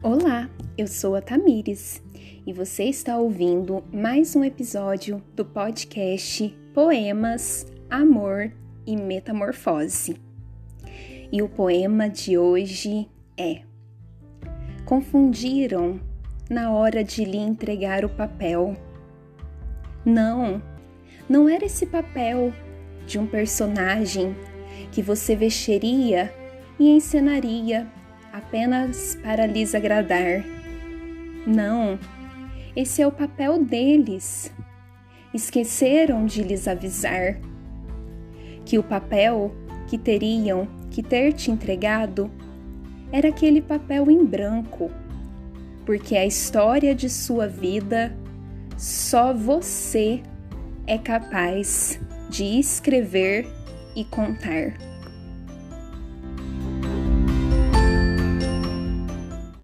Olá, eu sou a Tamires e você está ouvindo mais um episódio do podcast Poemas, Amor e Metamorfose. E o poema de hoje é: Confundiram na hora de lhe entregar o papel. Não, não era esse papel de um personagem que você vestiria e encenaria apenas para lhes agradar. Não, esse é o papel deles. Esqueceram de lhes avisar que o papel que teriam que ter te entregado era aquele papel em branco, porque a história de sua vida só você é capaz de escrever e contar.